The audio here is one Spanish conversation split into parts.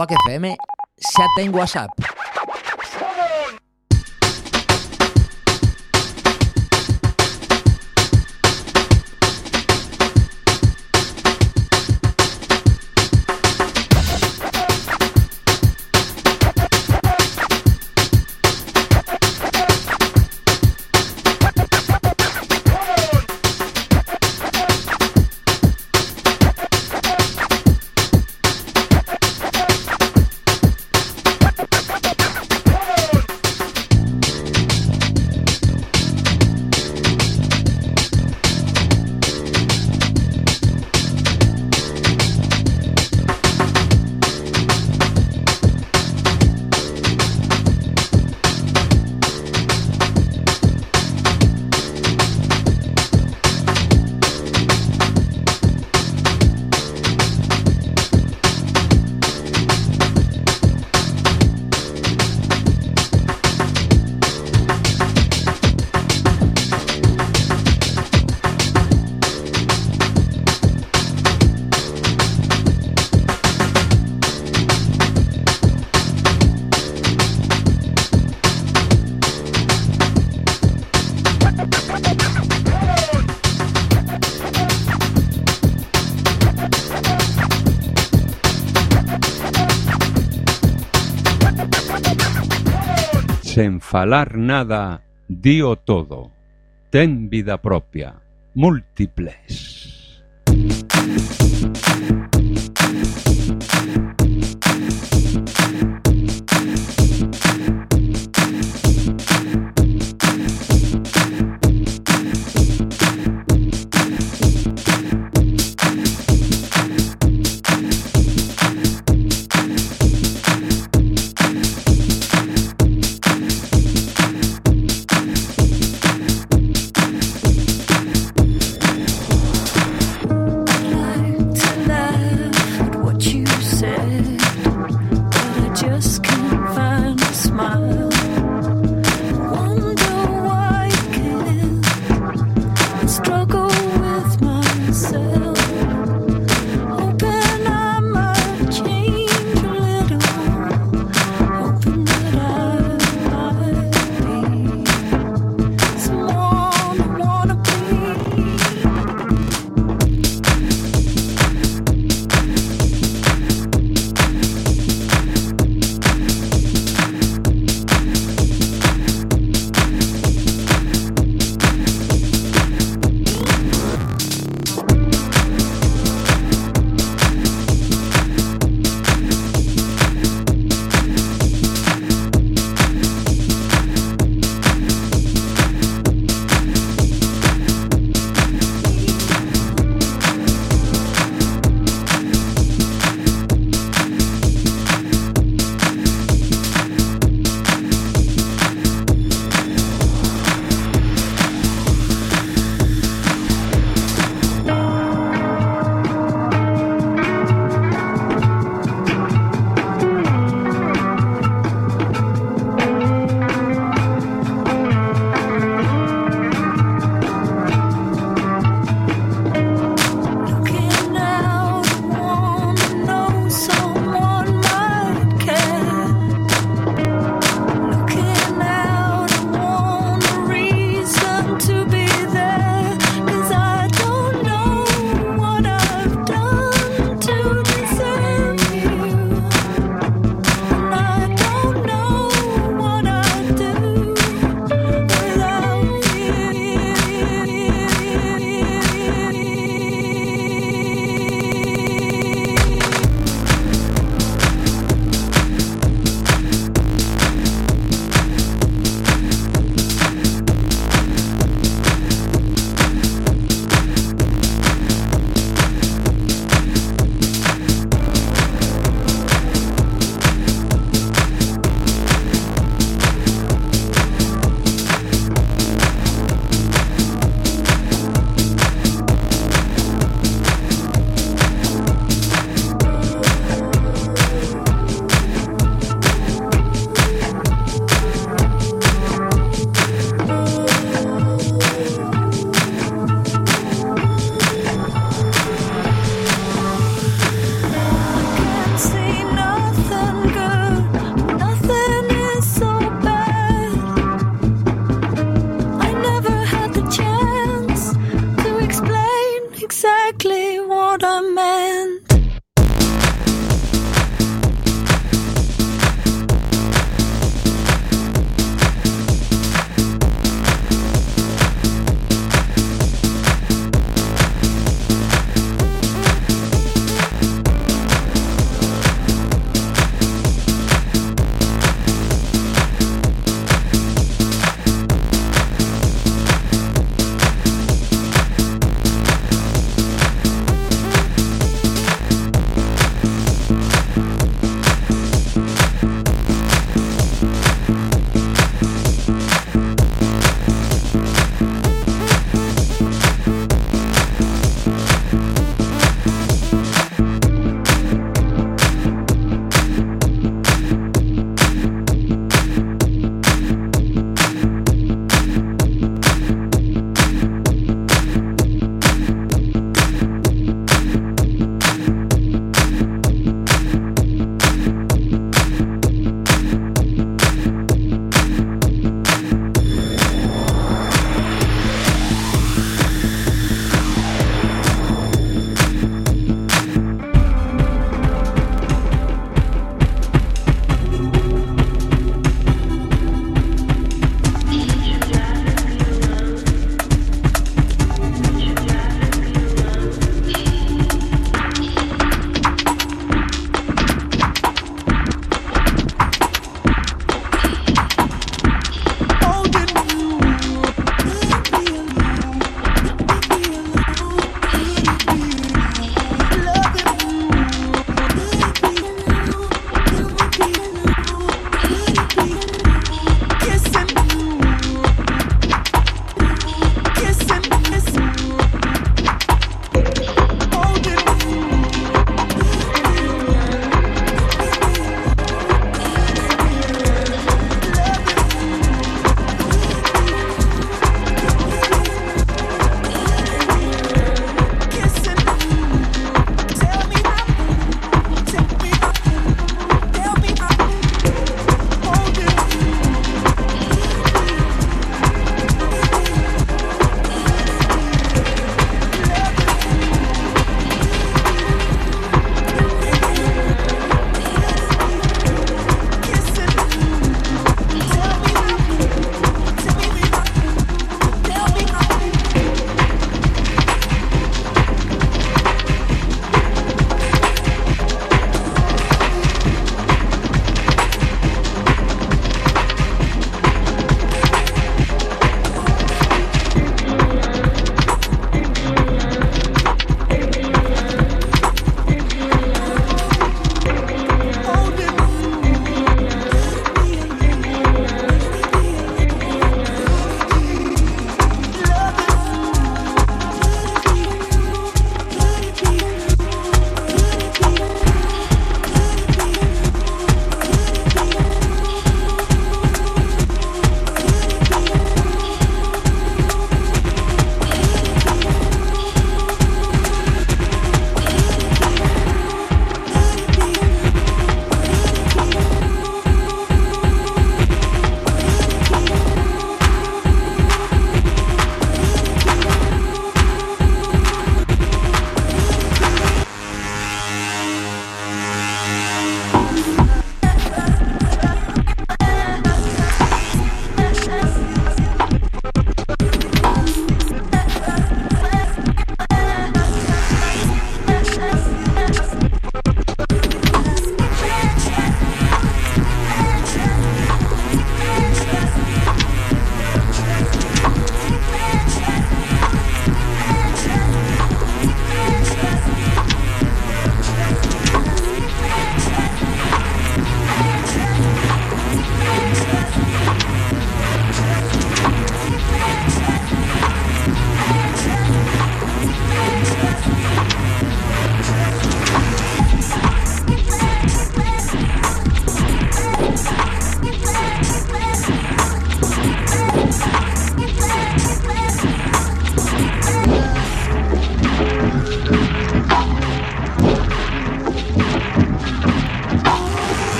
Quack FM xa ten WhatsApp. falar nada, dío todo. Ten vida propia, múltiple.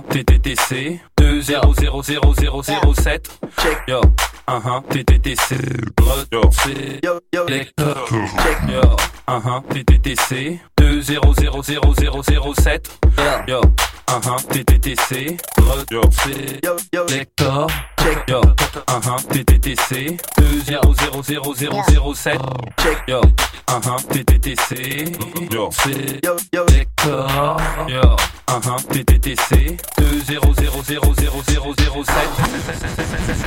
TTTC 2 check, yo, uh-huh, TTTC, mode yo, C, yo, yo, Vector, check, yo, uh-huh, TTTC, 200007, yo, uh-huh, TTTC, mode yo, C, yo, yo, Vector, check, yo, uh-huh, TTTC, 200007, check, yo, uh-huh, TTTC, yo, C, yo, yo, Vector, yo, uh-huh, TTTC, 200007.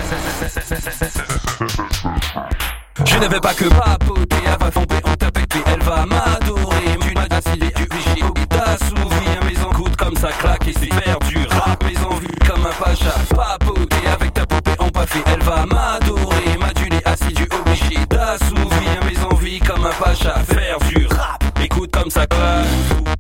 Je ne vais pas que papoter, elle va tomber en tape puis elle va m'adorer. Tu m'as décidé, tu j'ai t'assouvir. Mes encoutes comme ça claque et c'est faire du rap. Mes envies comme un pacha, papoter avec ta poupée en papier, elle va m'adorer. M'aduler assidu, obligé d'assouvir. Mes envies comme un pacha, faire du rap. Écoute comme ça claque.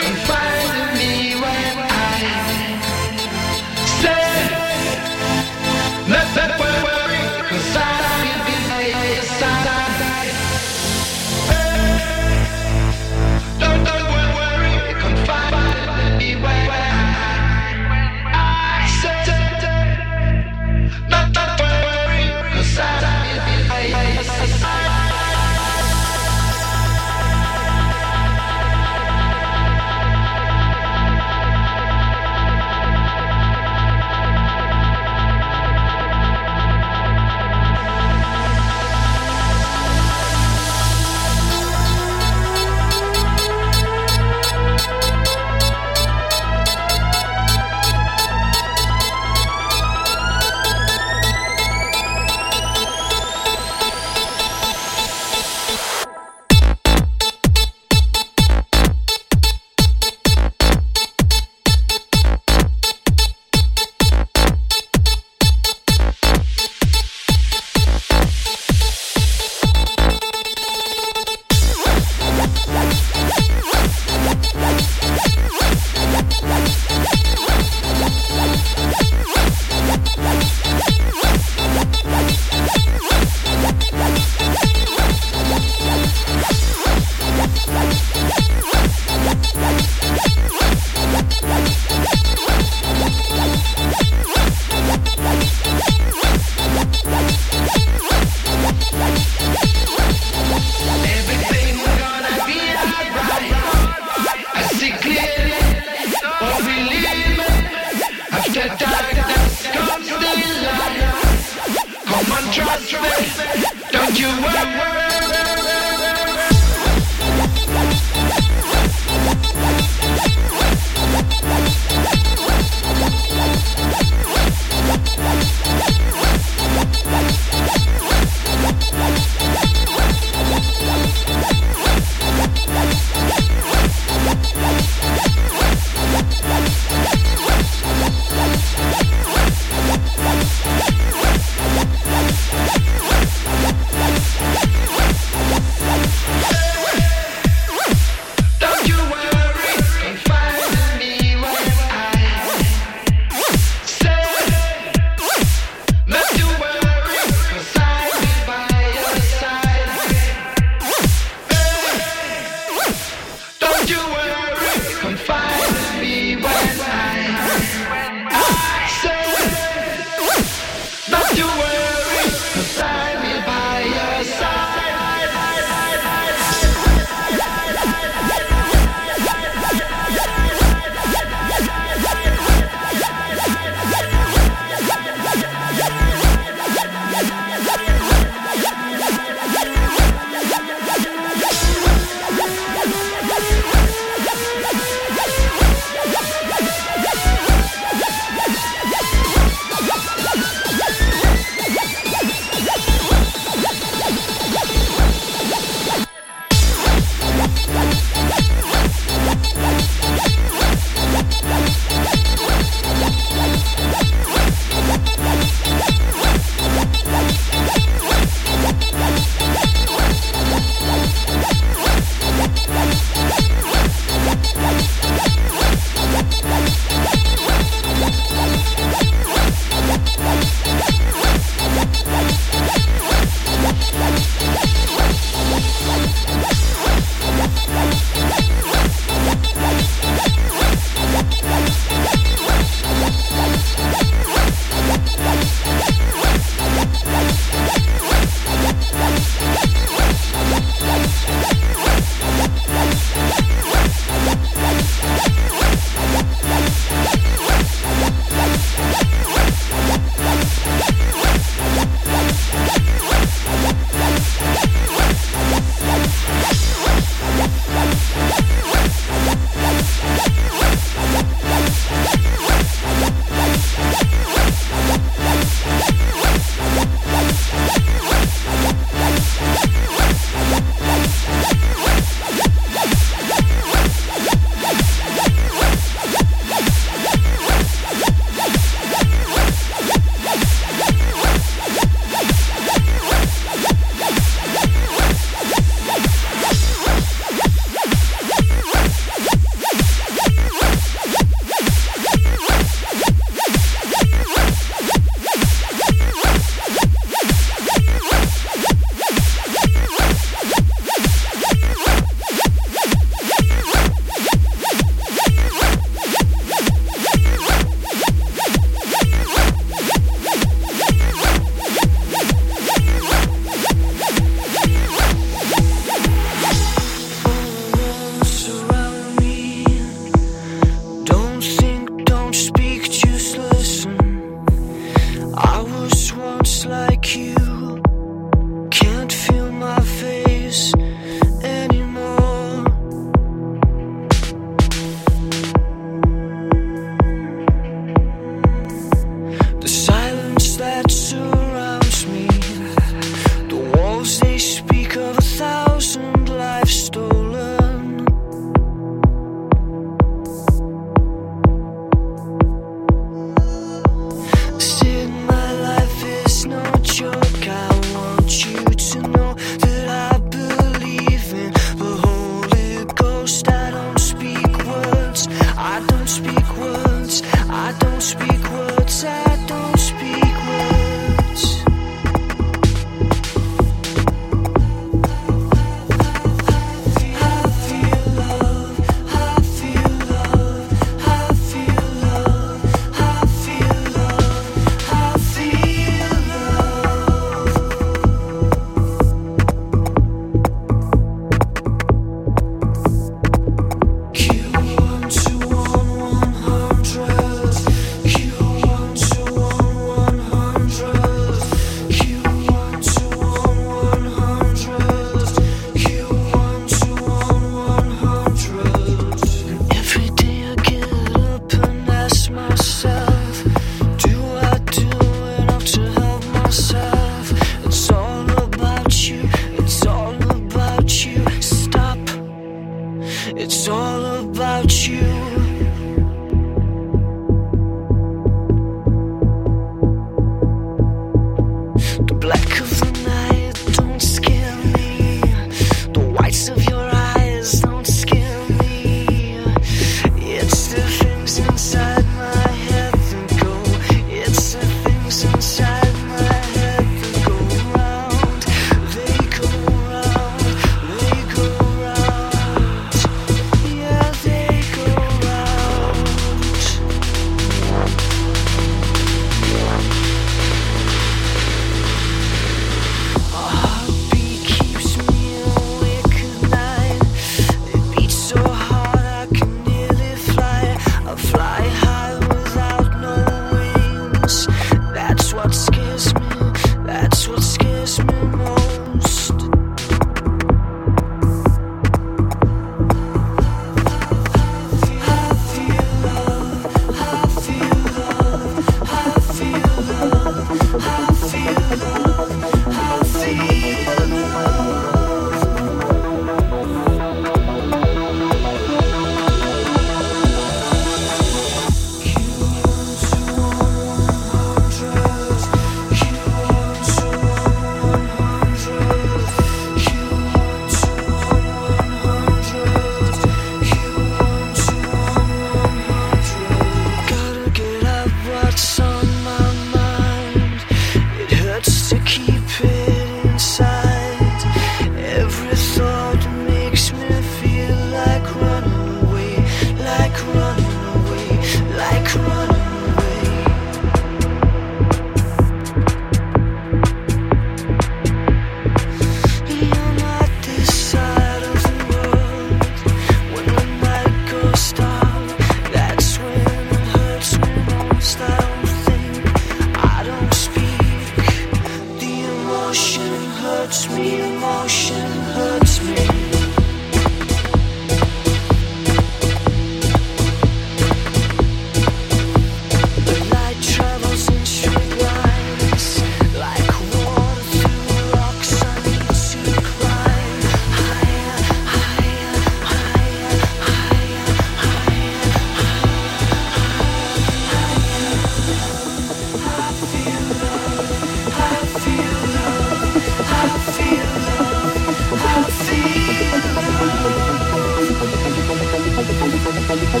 I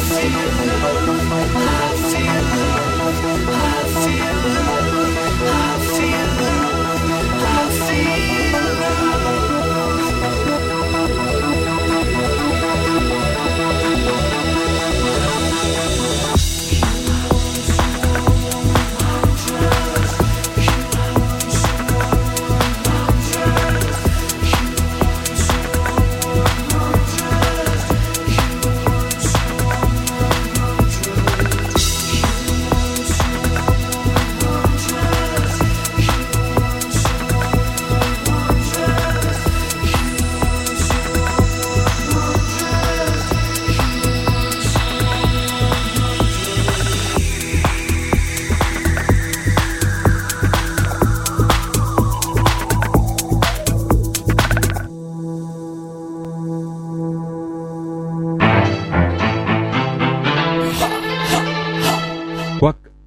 feel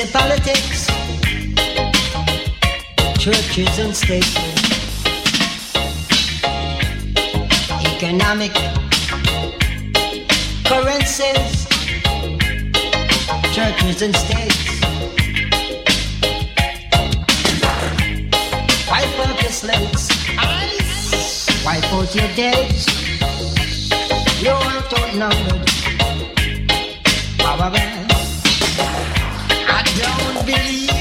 Principalities, churches and states, economic currencies, churches and states. Wipe out your slates, wipe out your days. You're outnumbered. Baba Bang. Don't believe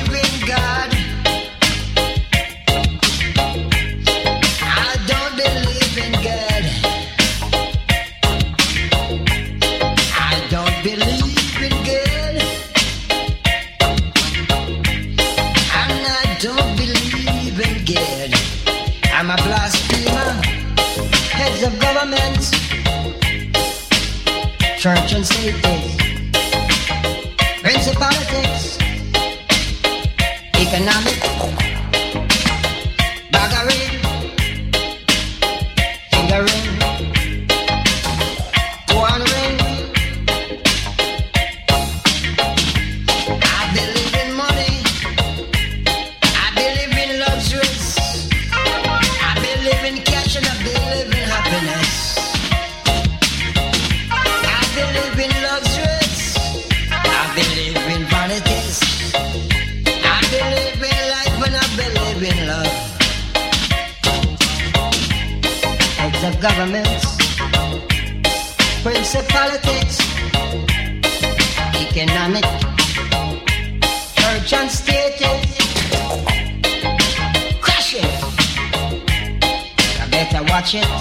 watch it.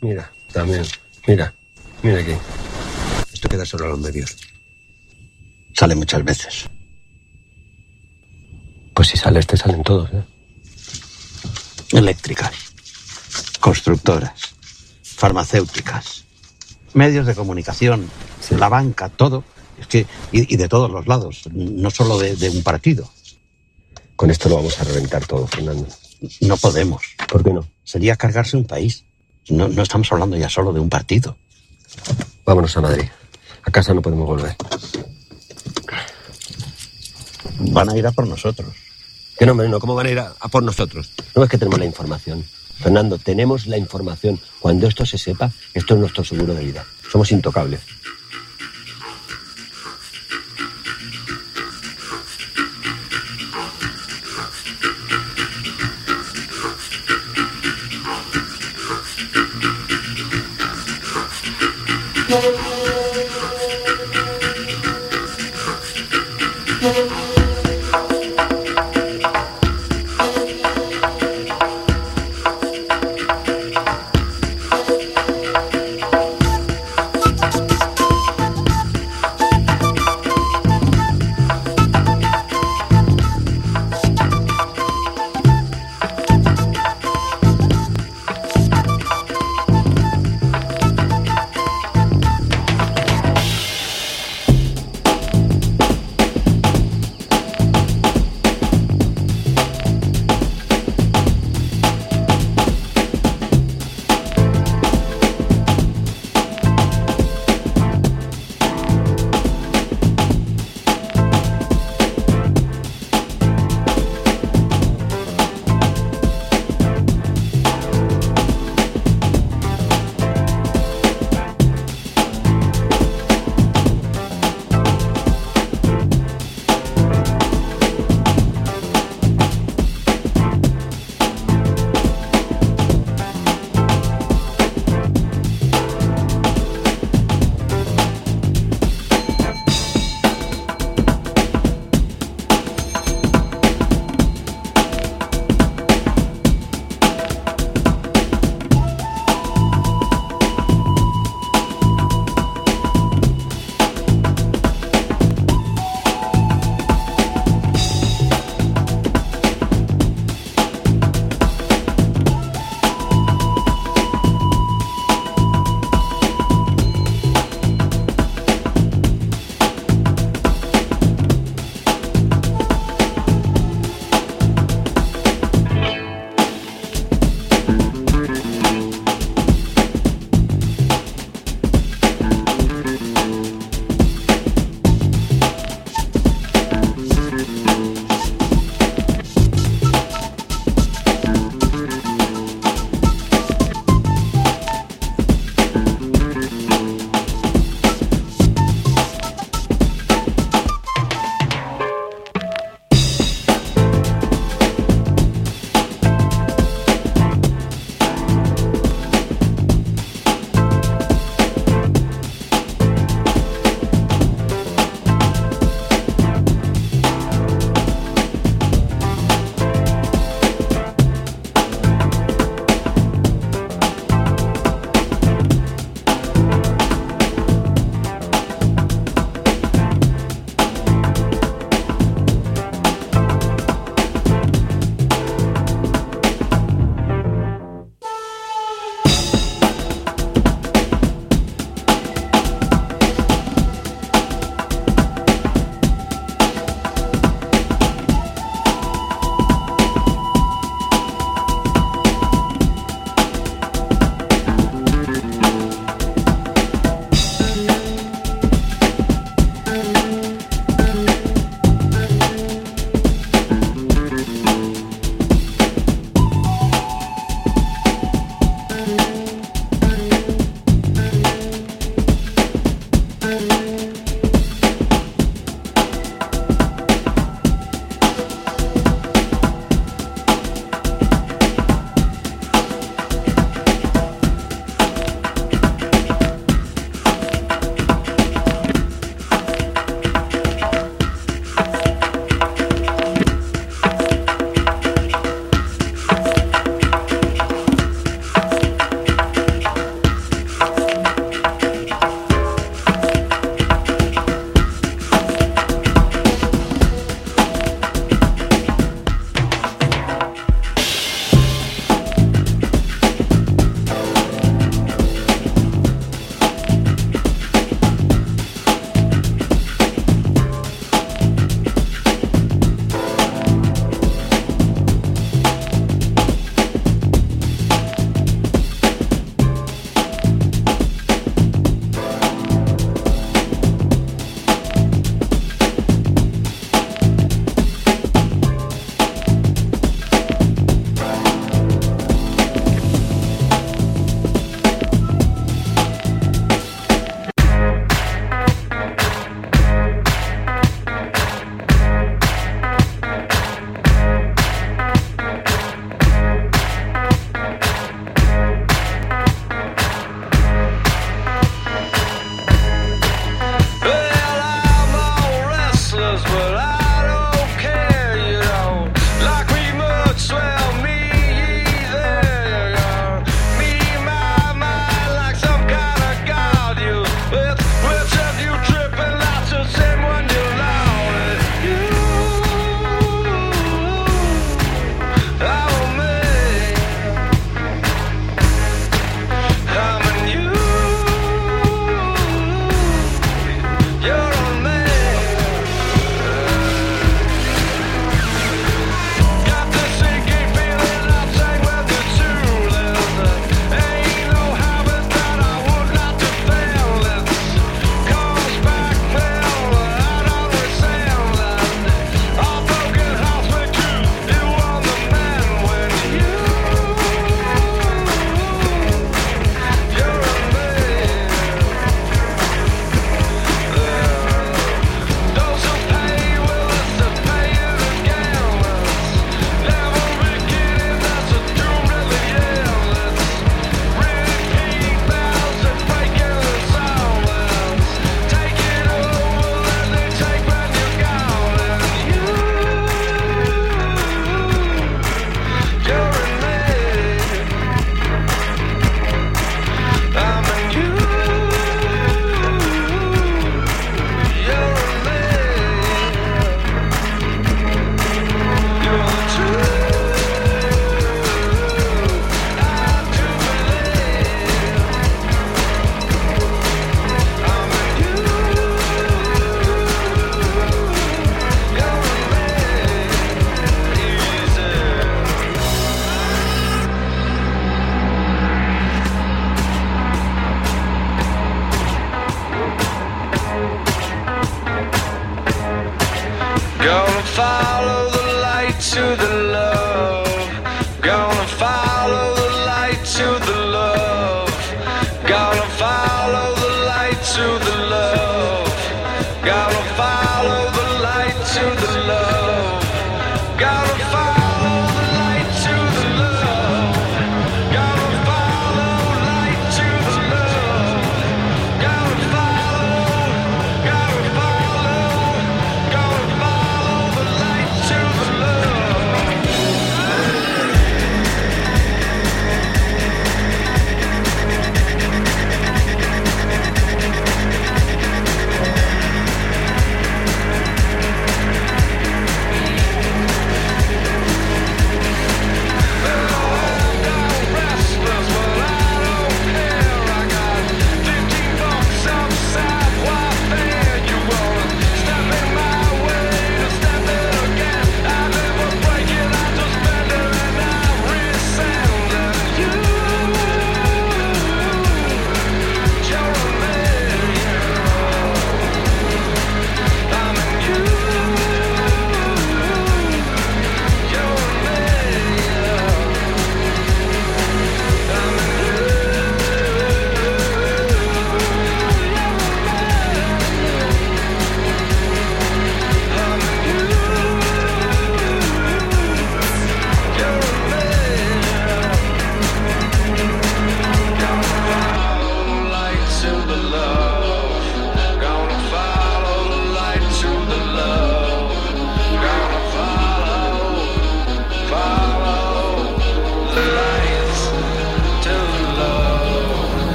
Mira, también. Mira, mira aquí. Esto queda solo a los medios. Sale muchas veces. Pues si sale este, salen todos, ¿eh? Eléctricas, constructoras, farmacéuticas, medios de comunicación, la banca, todo. Es que, y, y de todos los lados, no solo de, de un partido. Con esto lo vamos a reventar todo, Fernando. No podemos. ¿Por qué no? Sería cargarse un país. No, no estamos hablando ya solo de un partido. Vámonos a Madrid. A casa no podemos volver. Van a ir a por nosotros. Que no, hombre, no, ¿cómo van a ir a, a por nosotros? No es que tenemos la información. Fernando, tenemos la información. Cuando esto se sepa, esto es nuestro seguro de vida. Somos intocables.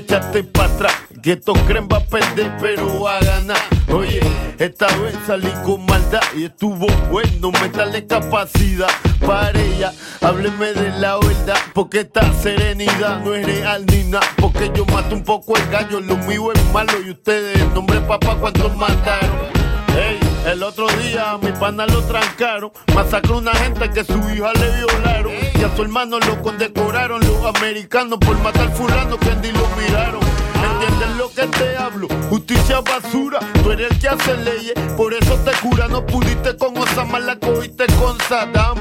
Echarte para atrás. Que estos creen va a perder, pero va a ganar. Oye, esta vez salí con maldad y estuvo bueno. Métale capacidad para ella. Hábleme de la verdad, porque esta serenidad no es real ni nada. Porque yo mato un poco el gallo, lo mío es malo. Y ustedes, nombre papá, ¿cuántos mataron? El otro día a mi pana lo trancaron. Masacró una gente que su hija le violaron. Y a su hermano lo condecoraron los americanos por matar fulano que ni lo miraron. ¿Entiendes lo que te hablo? Justicia basura, tú eres el que hace leyes, por eso te cura. No pudiste con Osama, la cogiste con Saddam.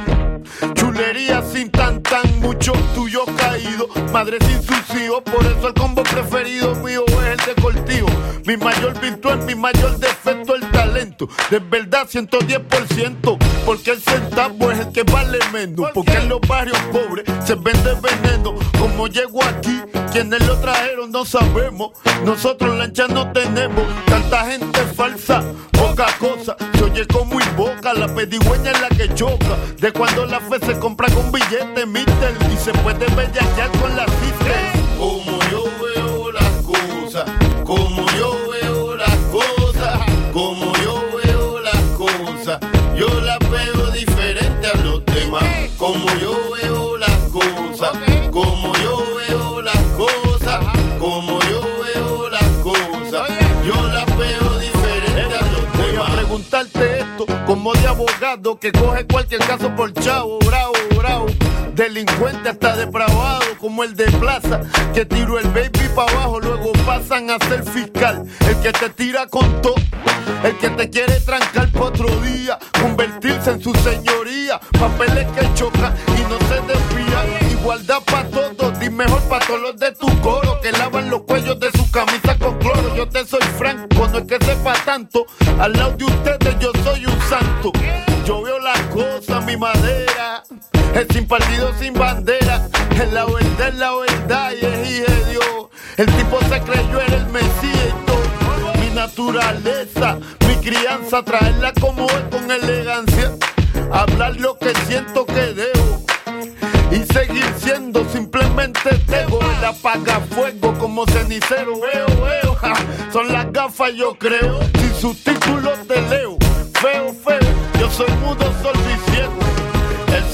Chulería sin tan tan, mucho tuyo caído. Madre sin sus hijos, por eso el combo preferido mío es el de Cortijo. Mi mayor virtual, mi mayor defecto, el talento. De verdad, 110%. Porque el centavo es el que vale menos. Porque en los barrios pobres se vende veneno. Como llego aquí, quienes lo trajeron no sabemos. Nosotros lancha no tenemos. Tanta gente falsa, poca cosa. Se oye como invoca, la pedigüeña es la que choca. De cuando la fe se compra con billete, mister. Y se puede bellaquear con la que coge cualquier caso por chavo, bravo, bravo. Delincuente hasta depravado como el de plaza que tiró el baby para abajo, luego pasan a ser fiscal. El que te tira con todo, el que te quiere trancar por otro día, convertirse en su señoría. Papeles que chocan y no se desvían. Igualdad para todos, di mejor para todos los de tu coro que lavan los cuellos de su camisa con cloro. Yo te soy franco, no es que sepa tanto. Al lado de ustedes yo soy sin partido, sin bandera. Es la verdad, es la verdad y es hija de Dios. El tipo se creyó era el Mesías. Mi naturaleza, mi crianza, traerla como es con elegancia. Hablar lo que siento que debo. Y seguir siendo simplemente tego. El apaga fuego como cenicero. Veo, veo. Son las gafas, yo creo. Sin sus títulos te leo. Feo, feo. Yo soy mudo. El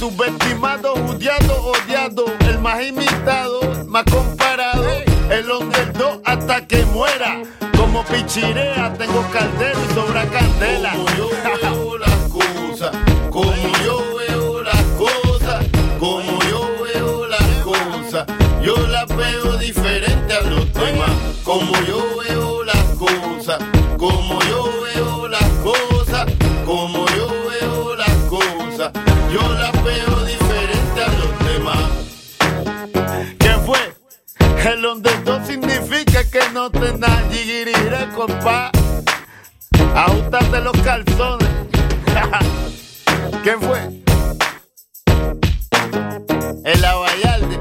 subestimado, judiado, odiado. El más imitado, más comparado. El underdog hasta que muera. Como pichirea, tengo caldera y sobra candela. Como yo veo las cosas, como yo veo las cosas, como yo veo las cosas. Yo las veo diferente a los demás. Como yo veo las cosas, como yo veo las cosas, como El underdog significa que no te nadie compa. Ajustate los calzones. ¿Qué fue? El Vallarde.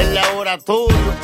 El laboratorio.